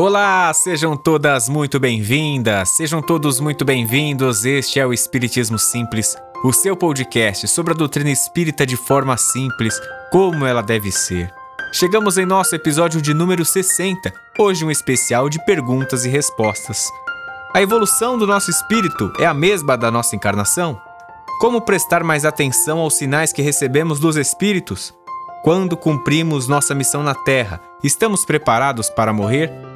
Olá, sejam todas muito bem-vindas, sejam todos muito bem-vindos. Este é o Espiritismo Simples, o seu podcast sobre a doutrina espírita de forma simples, como ela deve ser. Chegamos em nosso episódio de número 60, hoje um especial de perguntas e respostas. A evolução do nosso espírito é a mesma da nossa encarnação? Como prestar mais atenção aos sinais que recebemos dos espíritos? Quando cumprimos nossa missão na Terra, estamos preparados para morrer?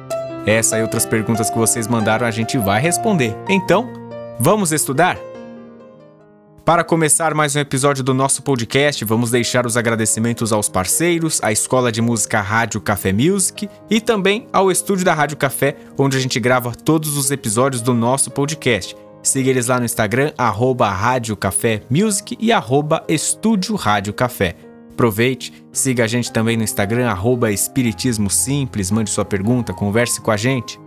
Essa e outras perguntas que vocês mandaram a gente vai responder. Então, vamos estudar? Para começar mais um episódio do nosso podcast, vamos deixar os agradecimentos aos parceiros, à Escola de Música Rádio Café Music e também ao estúdio da Rádio Café, onde a gente grava todos os episódios do nosso podcast. Siga eles lá no Instagram, arroba Rádio Café Music e arroba Estúdio Rádio Café. Aproveite, siga a gente também no Instagram, arroba Espiritismo Simples, mande sua pergunta, converse com a gente.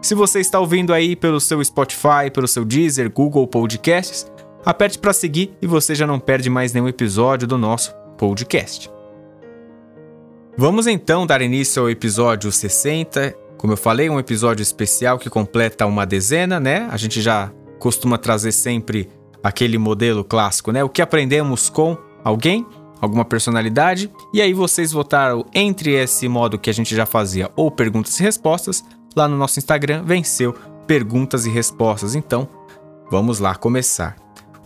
Se você está ouvindo aí pelo seu Spotify, pelo seu Deezer, Google Podcasts, aperte para seguir e você já não perde mais nenhum episódio do nosso podcast. Vamos então dar início ao episódio 60. Como eu falei, um episódio especial que completa uma dezena, né? A gente já costuma trazer sempre aquele modelo clássico, né? O que aprendemos com alguém alguma personalidade, e aí vocês votaram entre esse modo que a gente já fazia ou perguntas e respostas, lá no nosso Instagram venceu perguntas e respostas. Então, vamos lá começar.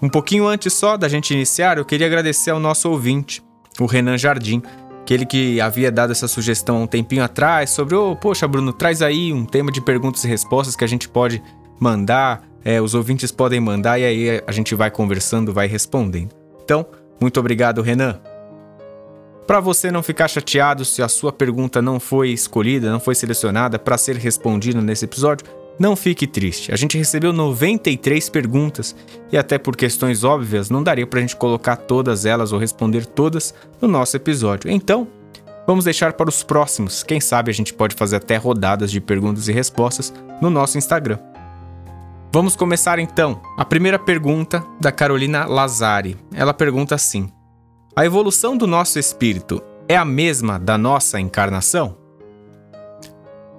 Um pouquinho antes só da gente iniciar, eu queria agradecer ao nosso ouvinte, o Renan Jardim, aquele que havia dado essa sugestão um tempinho atrás sobre, oh, poxa, Bruno, traz aí um tema de perguntas e respostas que a gente pode mandar, é, os ouvintes podem mandar e aí a gente vai conversando, vai respondendo. Então, muito obrigado, Renan. Para você não ficar chateado se a sua pergunta não foi escolhida, não foi selecionada para ser respondida nesse episódio, não fique triste. A gente recebeu 93 perguntas e até por questões óbvias não daria para a gente colocar todas elas ou responder todas no nosso episódio. Então, vamos deixar para os próximos. Quem sabe a gente pode fazer até rodadas de perguntas e respostas no nosso Instagram. Vamos começar então. A primeira pergunta da Carolina Lazari. Ela pergunta assim: A evolução do nosso espírito é a mesma da nossa encarnação?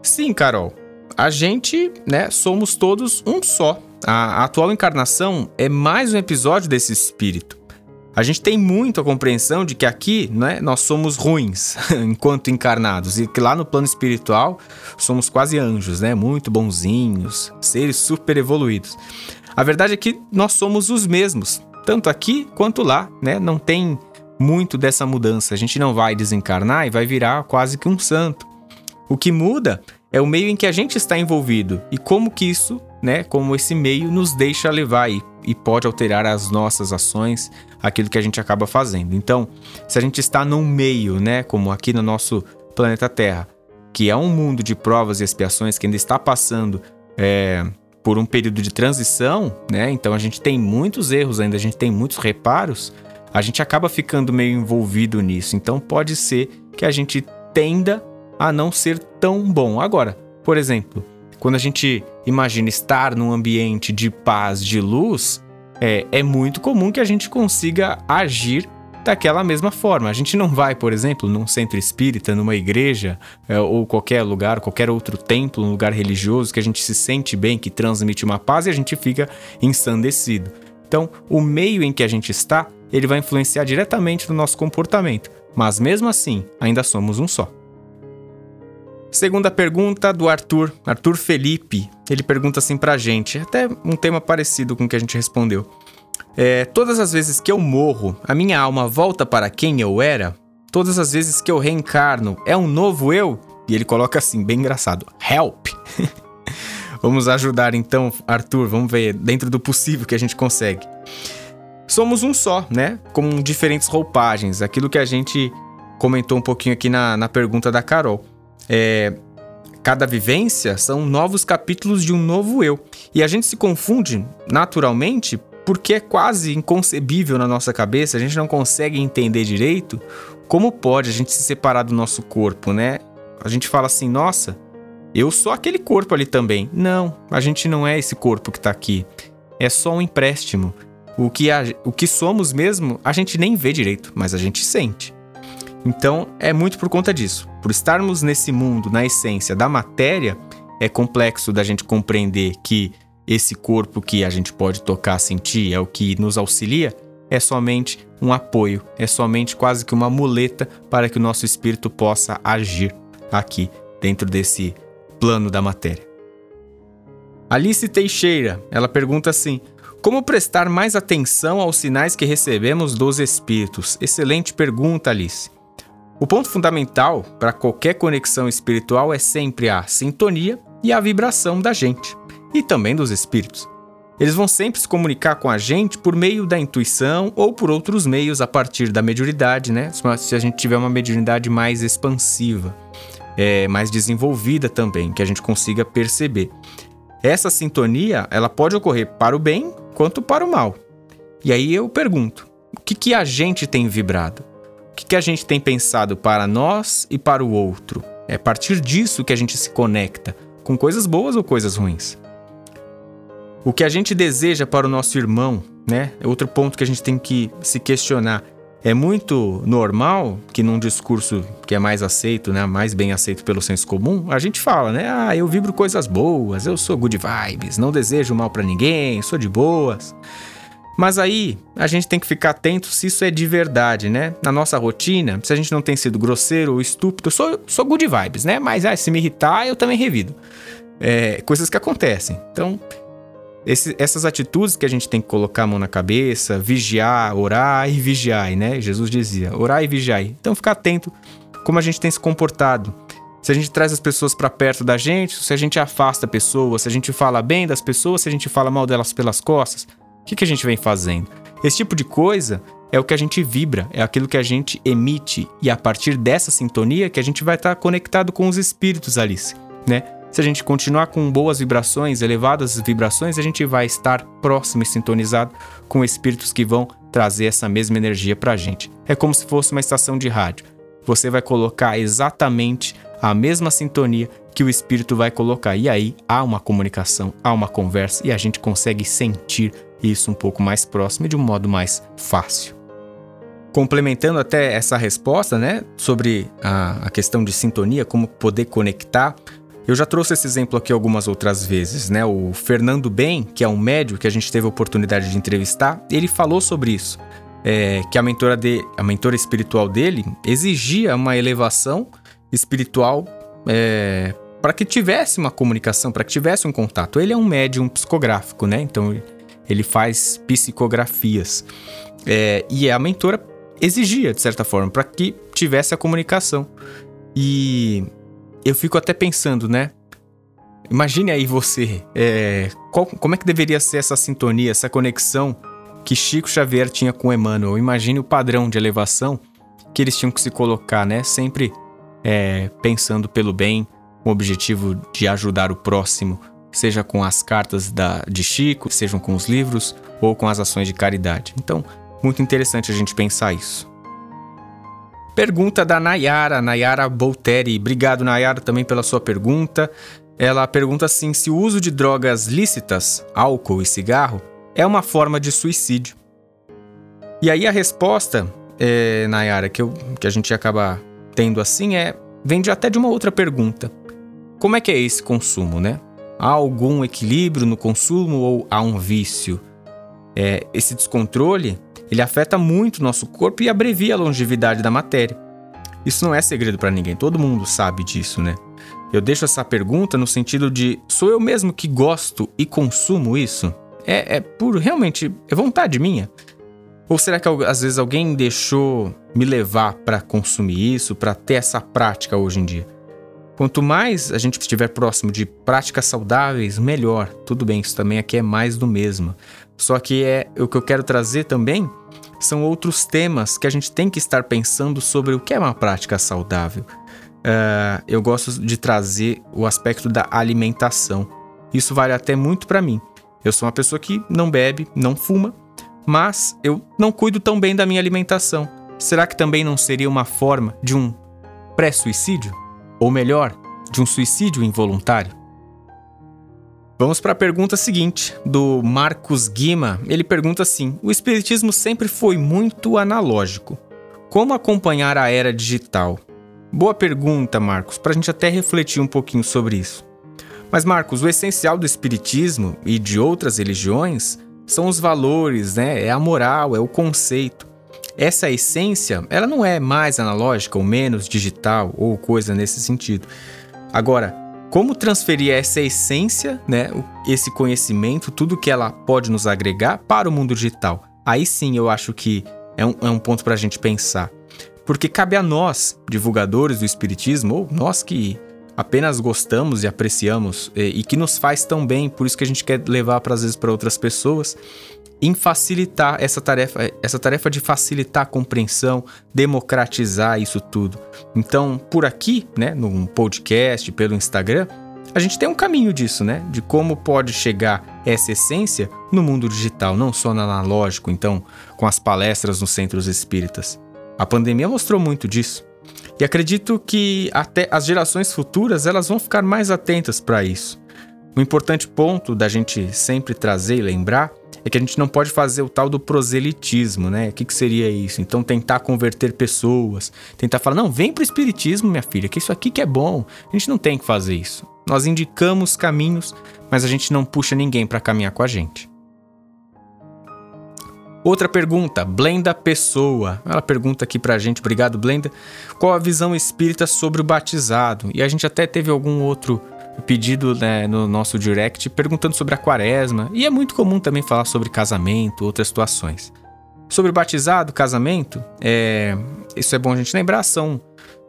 Sim, Carol. A gente, né, somos todos um só. A atual encarnação é mais um episódio desse espírito. A gente tem muito a compreensão de que aqui né, nós somos ruins enquanto encarnados e que lá no plano espiritual somos quase anjos, né? Muito bonzinhos, seres super evoluídos. A verdade é que nós somos os mesmos, tanto aqui quanto lá, né? Não tem muito dessa mudança. A gente não vai desencarnar e vai virar quase que um santo. O que muda é o meio em que a gente está envolvido e como que isso, né, como esse meio nos deixa levar e, e pode alterar as nossas ações, aquilo que a gente acaba fazendo. Então, se a gente está num meio, né, como aqui no nosso planeta Terra, que é um mundo de provas e expiações que ainda está passando é, por um período de transição, né? Então a gente tem muitos erros ainda, a gente tem muitos reparos, a gente acaba ficando meio envolvido nisso. Então pode ser que a gente tenda a não ser tão bom. Agora, por exemplo, quando a gente imagina estar num ambiente de paz, de luz, é, é muito comum que a gente consiga agir daquela mesma forma. A gente não vai, por exemplo, num centro espírita, numa igreja é, ou qualquer lugar, qualquer outro templo, um lugar religioso que a gente se sente bem, que transmite uma paz e a gente fica ensandecido. Então, o meio em que a gente está, ele vai influenciar diretamente no nosso comportamento, mas mesmo assim, ainda somos um só. Segunda pergunta do Arthur, Arthur Felipe. Ele pergunta assim pra gente, até um tema parecido com o que a gente respondeu. É, todas as vezes que eu morro, a minha alma volta para quem eu era? Todas as vezes que eu reencarno, é um novo eu? E ele coloca assim, bem engraçado: Help! vamos ajudar então, Arthur, vamos ver dentro do possível que a gente consegue. Somos um só, né? Com diferentes roupagens, aquilo que a gente comentou um pouquinho aqui na, na pergunta da Carol é, cada vivência são novos capítulos de um novo eu. E a gente se confunde naturalmente porque é quase inconcebível na nossa cabeça, a gente não consegue entender direito como pode a gente se separar do nosso corpo, né? A gente fala assim, nossa, eu sou aquele corpo ali também. Não, a gente não é esse corpo que tá aqui. É só um empréstimo. O que, a, o que somos mesmo, a gente nem vê direito, mas a gente sente. Então, é muito por conta disso. Por estarmos nesse mundo, na essência da matéria, é complexo da gente compreender que esse corpo que a gente pode tocar, sentir, é o que nos auxilia, é somente um apoio, é somente quase que uma muleta para que o nosso espírito possa agir aqui dentro desse plano da matéria. Alice Teixeira, ela pergunta assim: Como prestar mais atenção aos sinais que recebemos dos espíritos? Excelente pergunta, Alice. O ponto fundamental para qualquer conexão espiritual é sempre a sintonia e a vibração da gente e também dos espíritos. Eles vão sempre se comunicar com a gente por meio da intuição ou por outros meios a partir da mediunidade, né? Se a gente tiver uma mediunidade mais expansiva, é, mais desenvolvida também, que a gente consiga perceber. Essa sintonia, ela pode ocorrer para o bem quanto para o mal. E aí eu pergunto, o que, que a gente tem vibrado? O que, que a gente tem pensado para nós e para o outro? É a partir disso que a gente se conecta, com coisas boas ou coisas ruins. O que a gente deseja para o nosso irmão, né? É outro ponto que a gente tem que se questionar. É muito normal que num discurso que é mais aceito, né, mais bem aceito pelo senso comum, a gente fala, né? Ah, eu vibro coisas boas, eu sou good vibes, não desejo mal para ninguém, sou de boas. Mas aí a gente tem que ficar atento se isso é de verdade, né? Na nossa rotina, se a gente não tem sido grosseiro ou estúpido, eu sou, sou good vibes, né? Mas ah, se me irritar, eu também revido. É, coisas que acontecem. Então, esse, essas atitudes que a gente tem que colocar a mão na cabeça, vigiar, orar e vigiar, né? Jesus dizia, orar e vigiar. Então ficar atento como a gente tem se comportado. Se a gente traz as pessoas para perto da gente, se a gente afasta pessoas, se a gente fala bem das pessoas, se a gente fala mal delas pelas costas, que, que a gente vem fazendo? Esse tipo de coisa é o que a gente vibra, é aquilo que a gente emite, e a partir dessa sintonia que a gente vai estar tá conectado com os espíritos, Alice, né? Se a gente continuar com boas vibrações, elevadas vibrações, a gente vai estar próximo e sintonizado com espíritos que vão trazer essa mesma energia para a gente. É como se fosse uma estação de rádio. Você vai colocar exatamente a mesma sintonia que o espírito vai colocar. E aí há uma comunicação, há uma conversa e a gente consegue sentir isso um pouco mais próximo e de um modo mais fácil. Complementando até essa resposta, né, sobre a, a questão de sintonia, como poder conectar, eu já trouxe esse exemplo aqui algumas outras vezes, né? O Fernando Ben, que é um médico que a gente teve a oportunidade de entrevistar, ele falou sobre isso. É, que a mentora, de, a mentora espiritual dele exigia uma elevação espiritual é, para que tivesse uma comunicação, para que tivesse um contato. Ele é um médium psicográfico, né? Então ele faz psicografias. É, e a mentora exigia, de certa forma, para que tivesse a comunicação. E eu fico até pensando, né? Imagine aí você, é, qual, como é que deveria ser essa sintonia, essa conexão que Chico Xavier tinha com Emmanuel? Imagine o padrão de elevação que eles tinham que se colocar, né? Sempre é, pensando pelo bem, com o objetivo de ajudar o próximo, seja com as cartas da, de Chico, sejam com os livros ou com as ações de caridade. Então, muito interessante a gente pensar isso. Pergunta da Nayara, Nayara Bolteri. Obrigado, Nayara, também pela sua pergunta. Ela pergunta assim: se o uso de drogas lícitas, álcool e cigarro, é uma forma de suicídio. E aí a resposta, é, Nayara, que, eu, que a gente acaba tendo assim é. vem de, até de uma outra pergunta. Como é que é esse consumo, né? Há algum equilíbrio no consumo ou há um vício? É, esse descontrole ele afeta muito o nosso corpo e abrevia a longevidade da matéria. Isso não é segredo para ninguém, todo mundo sabe disso, né? Eu deixo essa pergunta no sentido de: sou eu mesmo que gosto e consumo isso? É, é por realmente é vontade minha? Ou será que às vezes alguém deixou me levar para consumir isso, para ter essa prática hoje em dia? Quanto mais a gente estiver próximo de práticas saudáveis, melhor. Tudo bem, isso também aqui é mais do mesmo. Só que é o que eu quero trazer também são outros temas que a gente tem que estar pensando sobre o que é uma prática saudável. Uh, eu gosto de trazer o aspecto da alimentação. Isso vale até muito para mim. Eu sou uma pessoa que não bebe, não fuma, mas eu não cuido tão bem da minha alimentação. Será que também não seria uma forma de um pré-suicídio? Ou melhor, de um suicídio involuntário? Vamos para a pergunta seguinte, do Marcos Guima. Ele pergunta assim: O Espiritismo sempre foi muito analógico. Como acompanhar a era digital? Boa pergunta, Marcos, para a gente até refletir um pouquinho sobre isso. Mas, Marcos, o essencial do Espiritismo e de outras religiões são os valores, né? É a moral, é o conceito. Essa essência, ela não é mais analógica ou menos digital ou coisa nesse sentido. Agora, como transferir essa essência, né, esse conhecimento, tudo que ela pode nos agregar para o mundo digital? Aí sim eu acho que é um, é um ponto para a gente pensar. Porque cabe a nós, divulgadores do Espiritismo, ou nós que apenas gostamos e apreciamos e, e que nos faz tão bem, por isso que a gente quer levar para às vezes para outras pessoas, em facilitar essa tarefa, essa tarefa de facilitar a compreensão, democratizar isso tudo. Então, por aqui, né, num podcast, pelo Instagram, a gente tem um caminho disso, né? De como pode chegar essa essência no mundo digital, não só no analógico, então, com as palestras nos centros espíritas. A pandemia mostrou muito disso. E acredito que até as gerações futuras elas vão ficar mais atentas para isso. Um importante ponto da gente sempre trazer e lembrar é que a gente não pode fazer o tal do proselitismo, né? O que, que seria isso? Então, tentar converter pessoas, tentar falar, não, vem pro espiritismo, minha filha, que isso aqui que é bom. A gente não tem que fazer isso. Nós indicamos caminhos, mas a gente não puxa ninguém para caminhar com a gente. Outra pergunta, Blenda Pessoa. Ela pergunta aqui pra gente, obrigado Blenda, qual a visão espírita sobre o batizado? E a gente até teve algum outro pedido né, no nosso direct perguntando sobre a quaresma. E é muito comum também falar sobre casamento, outras situações. Sobre o batizado, casamento, é, isso é bom a gente lembrar, são,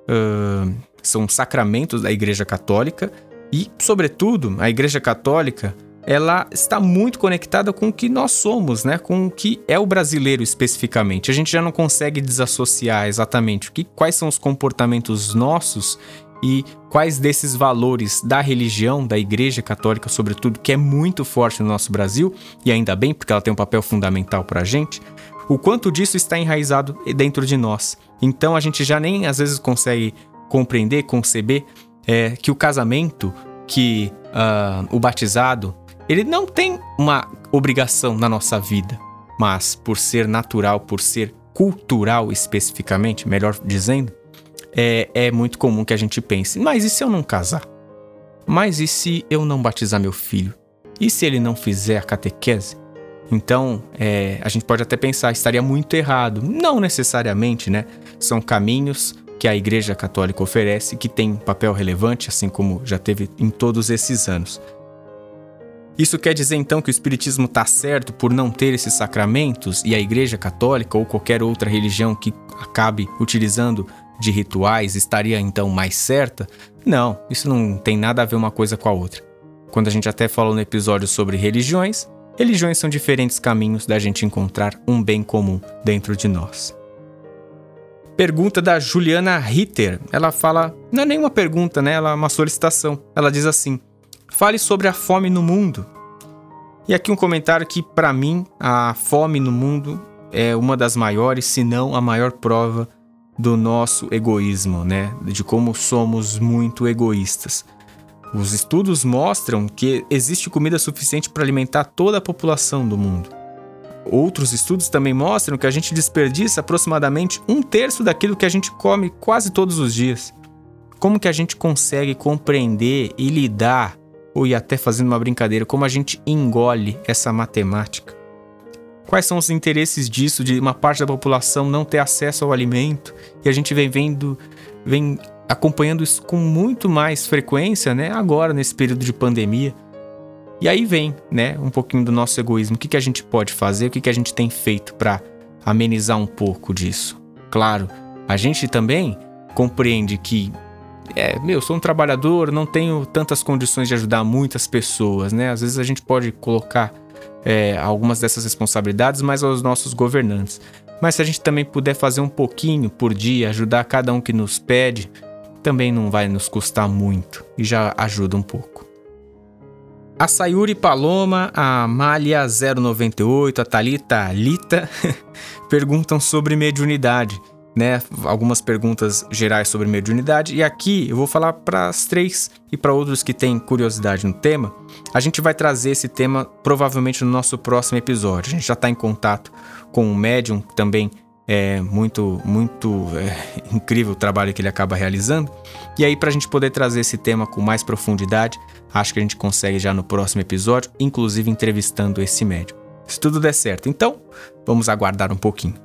uh, são sacramentos da Igreja Católica e, sobretudo, a Igreja Católica ela está muito conectada com o que nós somos, né? Com o que é o brasileiro especificamente. A gente já não consegue desassociar exatamente o que, quais são os comportamentos nossos e quais desses valores da religião, da Igreja Católica, sobretudo, que é muito forte no nosso Brasil, e ainda bem, porque ela tem um papel fundamental para a gente, o quanto disso está enraizado dentro de nós. Então a gente já nem às vezes consegue compreender, conceber é, que o casamento, que uh, o batizado, ele não tem uma obrigação na nossa vida, mas por ser natural, por ser cultural especificamente, melhor dizendo, é, é muito comum que a gente pense: mas e se eu não casar? Mas e se eu não batizar meu filho? E se ele não fizer a catequese? Então, é, a gente pode até pensar, estaria muito errado. Não necessariamente, né? São caminhos que a Igreja Católica oferece que tem um papel relevante, assim como já teve em todos esses anos. Isso quer dizer então que o Espiritismo está certo por não ter esses sacramentos e a Igreja Católica ou qualquer outra religião que acabe utilizando de rituais estaria então mais certa? Não, isso não tem nada a ver uma coisa com a outra. Quando a gente até falou no episódio sobre religiões, religiões são diferentes caminhos da gente encontrar um bem comum dentro de nós. Pergunta da Juliana Ritter. Ela fala, não é nenhuma pergunta, né? Ela é uma solicitação. Ela diz assim: Fale sobre a fome no mundo. E aqui um comentário que, para mim, a fome no mundo é uma das maiores, se não a maior prova do nosso egoísmo, né? De como somos muito egoístas. Os estudos mostram que existe comida suficiente para alimentar toda a população do mundo. Outros estudos também mostram que a gente desperdiça aproximadamente um terço daquilo que a gente come quase todos os dias. Como que a gente consegue compreender e lidar ou até fazendo uma brincadeira, como a gente engole essa matemática. Quais são os interesses disso, de uma parte da população não ter acesso ao alimento? E a gente vem vendo, vem acompanhando isso com muito mais frequência, né? Agora, nesse período de pandemia. E aí vem, né, um pouquinho do nosso egoísmo. O que, que a gente pode fazer? O que, que a gente tem feito para amenizar um pouco disso? Claro, a gente também compreende que é, meu, sou um trabalhador, não tenho tantas condições de ajudar muitas pessoas, né? Às vezes a gente pode colocar é, algumas dessas responsabilidades mais aos nossos governantes. Mas se a gente também puder fazer um pouquinho por dia, ajudar cada um que nos pede, também não vai nos custar muito e já ajuda um pouco. A Sayuri Paloma, a Malha 098, a Talita Lita perguntam sobre mediunidade né, algumas perguntas gerais sobre mediunidade. E aqui eu vou falar para as três e para outros que têm curiosidade no tema. A gente vai trazer esse tema provavelmente no nosso próximo episódio. A gente já está em contato com um médium também É muito, muito é, incrível o trabalho que ele acaba realizando. E aí, para a gente poder trazer esse tema com mais profundidade, acho que a gente consegue já no próximo episódio, inclusive entrevistando esse médico. Se tudo der certo. Então, vamos aguardar um pouquinho.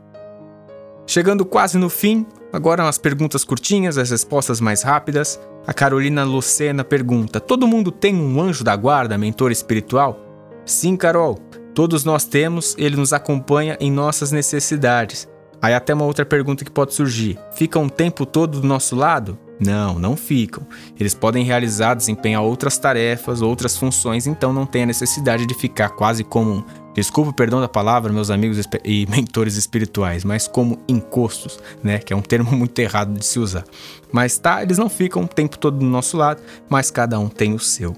Chegando quase no fim, agora umas perguntas curtinhas, as respostas mais rápidas. A Carolina Lucena pergunta: Todo mundo tem um anjo da guarda, mentor espiritual? Sim, Carol. Todos nós temos, ele nos acompanha em nossas necessidades. Aí até uma outra pergunta que pode surgir: ficam o tempo todo do nosso lado? Não, não ficam. Eles podem realizar, desempenhar outras tarefas, outras funções, então não tem a necessidade de ficar quase como, desculpa o perdão da palavra, meus amigos e mentores espirituais, mas como encostos, né? Que é um termo muito errado de se usar. Mas tá, eles não ficam o tempo todo do nosso lado, mas cada um tem o seu.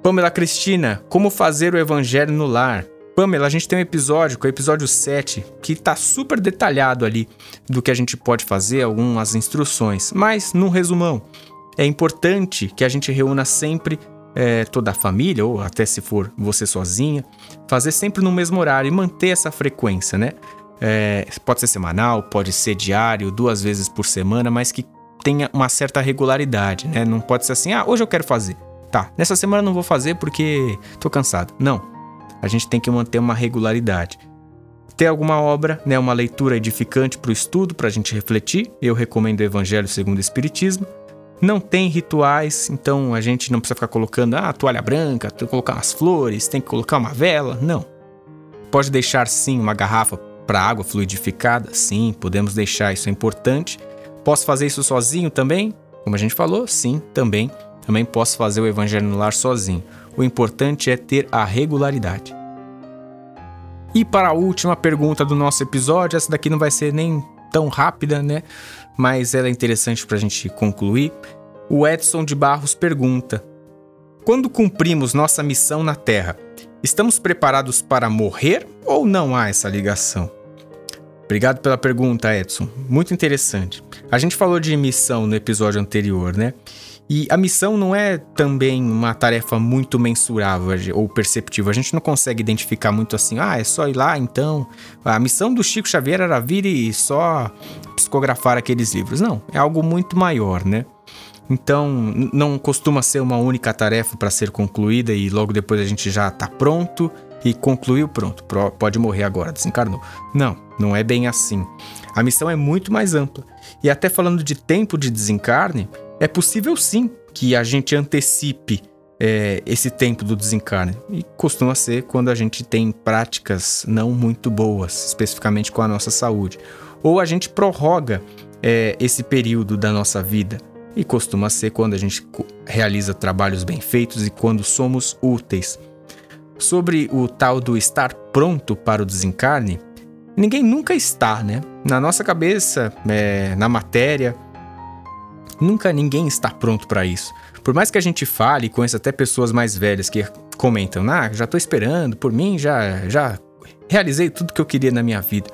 Pamela Cristina, como fazer o evangelho no lar? Pamela, a gente tem um episódio, que é o episódio 7, que tá super detalhado ali do que a gente pode fazer, algumas instruções. Mas, num resumão, é importante que a gente reúna sempre é, toda a família, ou até se for você sozinha, fazer sempre no mesmo horário e manter essa frequência, né? É, pode ser semanal, pode ser diário, duas vezes por semana, mas que tenha uma certa regularidade, né? Não pode ser assim, ah, hoje eu quero fazer. Tá, nessa semana não vou fazer porque tô cansado. Não a gente tem que manter uma regularidade. Ter alguma obra, né, uma leitura edificante para o estudo, para a gente refletir, eu recomendo o Evangelho segundo o Espiritismo. Não tem rituais, então a gente não precisa ficar colocando ah, toalha branca, tem que colocar umas flores, tem que colocar uma vela. Não. Pode deixar sim uma garrafa para água fluidificada? Sim, podemos deixar, isso é importante. Posso fazer isso sozinho também? Como a gente falou, sim, também. Também posso fazer o Evangelho no lar sozinho. O importante é ter a regularidade. E para a última pergunta do nosso episódio, essa daqui não vai ser nem tão rápida, né? Mas ela é interessante para a gente concluir. O Edson de Barros pergunta: Quando cumprimos nossa missão na Terra, estamos preparados para morrer ou não há essa ligação? Obrigado pela pergunta, Edson. Muito interessante. A gente falou de missão no episódio anterior, né? E a missão não é também uma tarefa muito mensurável ou perceptível. A gente não consegue identificar muito assim, ah, é só ir lá então. A missão do Chico Xavier era vir e só psicografar aqueles livros. Não, é algo muito maior, né? Então, não costuma ser uma única tarefa para ser concluída e logo depois a gente já está pronto e concluiu, pronto, pode morrer agora, desencarnou. Não, não é bem assim. A missão é muito mais ampla. E até falando de tempo de desencarne, é possível sim que a gente antecipe é, esse tempo do desencarne. E costuma ser quando a gente tem práticas não muito boas, especificamente com a nossa saúde. Ou a gente prorroga é, esse período da nossa vida. E costuma ser quando a gente realiza trabalhos bem feitos e quando somos úteis. Sobre o tal do estar pronto para o desencarne, ninguém nunca está, né? Na nossa cabeça, é, na matéria, Nunca ninguém está pronto para isso. Por mais que a gente fale, conheça até pessoas mais velhas que comentam: "Ah, já tô esperando, por mim já já realizei tudo que eu queria na minha vida".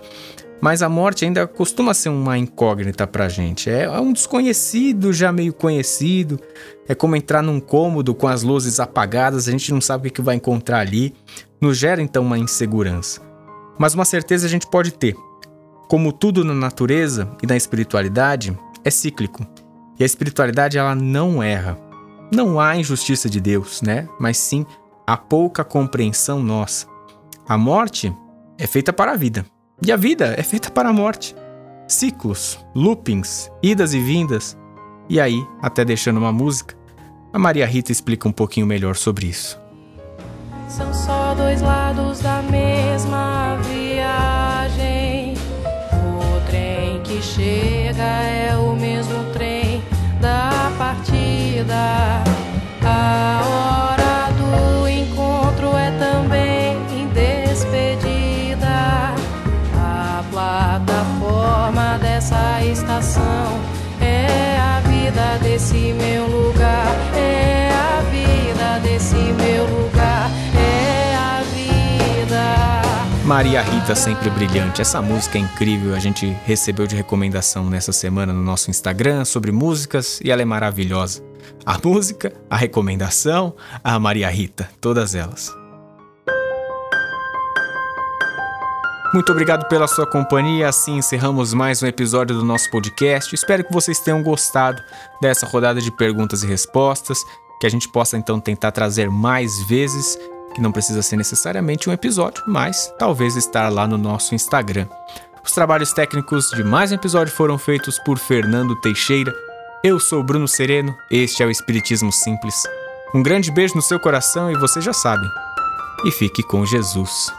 Mas a morte ainda costuma ser uma incógnita pra gente. É, é um desconhecido já meio conhecido. É como entrar num cômodo com as luzes apagadas, a gente não sabe o que vai encontrar ali. Nos gera então uma insegurança. Mas uma certeza a gente pode ter. Como tudo na natureza e na espiritualidade, é cíclico. E a espiritualidade ela não erra. Não há injustiça de Deus, né? Mas sim a pouca compreensão nossa. A morte é feita para a vida. E a vida é feita para a morte. Ciclos, loopings, idas e vindas. E aí, até deixando uma música, a Maria Rita explica um pouquinho melhor sobre isso. São só dois lados da mesma viagem. O trem que chega é o mesmo partida. A hora Maria Rita sempre brilhante. Essa música é incrível. A gente recebeu de recomendação nessa semana no nosso Instagram sobre músicas e ela é maravilhosa. A música, a recomendação, a Maria Rita, todas elas. Muito obrigado pela sua companhia. Assim encerramos mais um episódio do nosso podcast. Espero que vocês tenham gostado dessa rodada de perguntas e respostas, que a gente possa então tentar trazer mais vezes, que não precisa ser necessariamente um episódio, mas talvez estar lá no nosso Instagram. Os trabalhos técnicos de mais um episódio foram feitos por Fernando Teixeira. Eu sou Bruno Sereno, este é o Espiritismo Simples. Um grande beijo no seu coração e você já sabe. E fique com Jesus.